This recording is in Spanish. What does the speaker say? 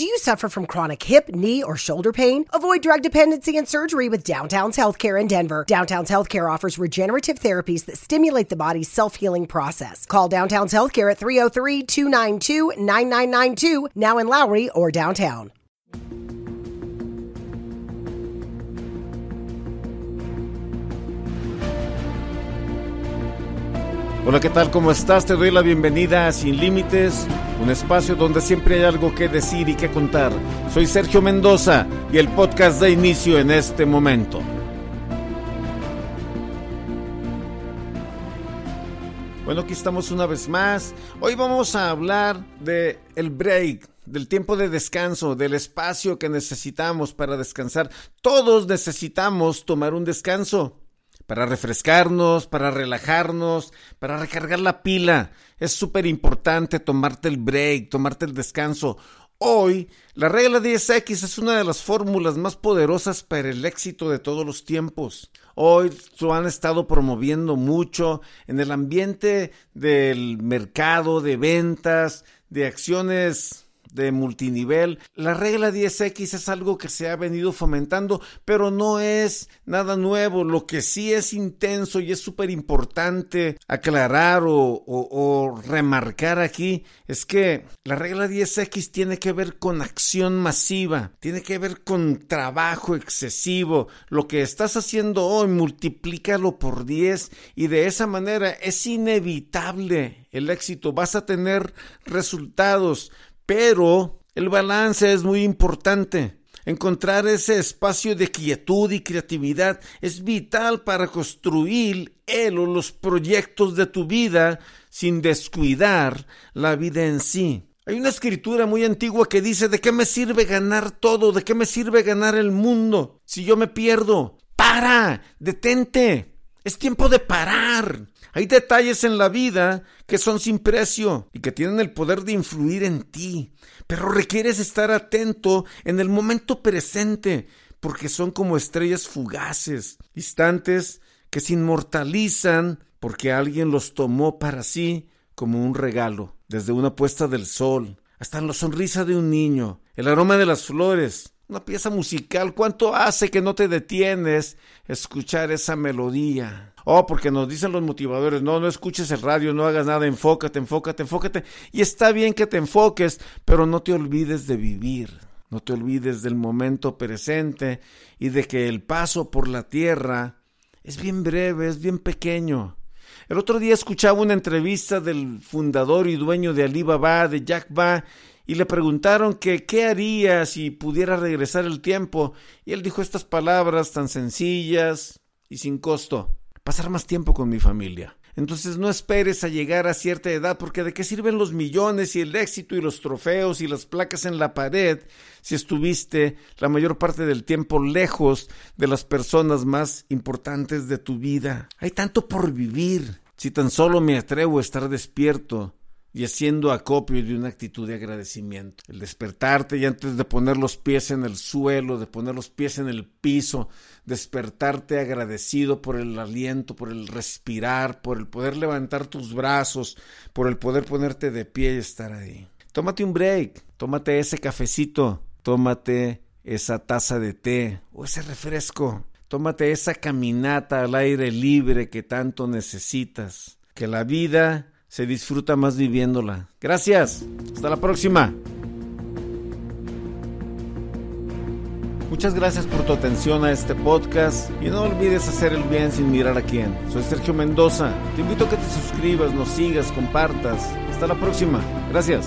Do you suffer from chronic hip, knee, or shoulder pain? Avoid drug dependency and surgery with Downtown's Healthcare in Denver. Downtown's Healthcare offers regenerative therapies that stimulate the body's self healing process. Call Downtown's Healthcare at 303 292 9992, now in Lowry or downtown. Hola, ¿qué tal? ¿Cómo estás? Te doy la bienvenida a Sin Límites, un espacio donde siempre hay algo que decir y que contar. Soy Sergio Mendoza y el podcast da inicio en este momento. Bueno, aquí estamos una vez más. Hoy vamos a hablar de el break, del tiempo de descanso, del espacio que necesitamos para descansar. Todos necesitamos tomar un descanso para refrescarnos, para relajarnos, para recargar la pila. Es súper importante tomarte el break, tomarte el descanso. Hoy, la regla 10X es una de las fórmulas más poderosas para el éxito de todos los tiempos. Hoy lo han estado promoviendo mucho en el ambiente del mercado, de ventas, de acciones de multinivel. La regla 10X es algo que se ha venido fomentando, pero no es nada nuevo. Lo que sí es intenso y es súper importante aclarar o, remarcar aquí es que la regla 10X tiene que ver con acción masiva, tiene que ver con trabajo excesivo. Lo que estás haciendo hoy, multiplícalo por 10 y de esa manera es inevitable el éxito. Vas a tener resultados pero el balance es muy importante. Encontrar ese espacio de quietud y creatividad es vital para construir el o los proyectos de tu vida sin descuidar la vida en sí. Hay una escritura muy antigua que dice, ¿de qué me sirve ganar todo? ¿De qué me sirve ganar el mundo si yo me pierdo? Para, detente. Es tiempo de parar. Hay detalles en la vida que son sin precio y que tienen el poder de influir en ti, pero requieres estar atento en el momento presente, porque son como estrellas fugaces, instantes que se inmortalizan porque alguien los tomó para sí como un regalo, desde una puesta del sol hasta la sonrisa de un niño, el aroma de las flores, una pieza musical, ¿cuánto hace que no te detienes escuchar esa melodía? Oh, porque nos dicen los motivadores, no, no escuches el radio, no hagas nada, enfócate, enfócate, enfócate. Y está bien que te enfoques, pero no te olvides de vivir, no te olvides del momento presente y de que el paso por la tierra es bien breve, es bien pequeño. El otro día escuchaba una entrevista del fundador y dueño de Alibaba, de Jack Ma, y le preguntaron que qué haría si pudiera regresar el tiempo, y él dijo estas palabras tan sencillas y sin costo pasar más tiempo con mi familia. Entonces no esperes a llegar a cierta edad porque de qué sirven los millones y el éxito y los trofeos y las placas en la pared si estuviste la mayor parte del tiempo lejos de las personas más importantes de tu vida. Hay tanto por vivir. Si tan solo me atrevo a estar despierto y haciendo acopio de una actitud de agradecimiento. El despertarte y antes de poner los pies en el suelo, de poner los pies en el piso, despertarte agradecido por el aliento, por el respirar, por el poder levantar tus brazos, por el poder ponerte de pie y estar ahí. Tómate un break, tómate ese cafecito, tómate esa taza de té o ese refresco, tómate esa caminata al aire libre que tanto necesitas. Que la vida se disfruta más viviéndola. Gracias. Hasta la próxima. Muchas gracias por tu atención a este podcast y no olvides hacer el bien sin mirar a quién. Soy Sergio Mendoza. Te invito a que te suscribas, nos sigas, compartas. Hasta la próxima. Gracias.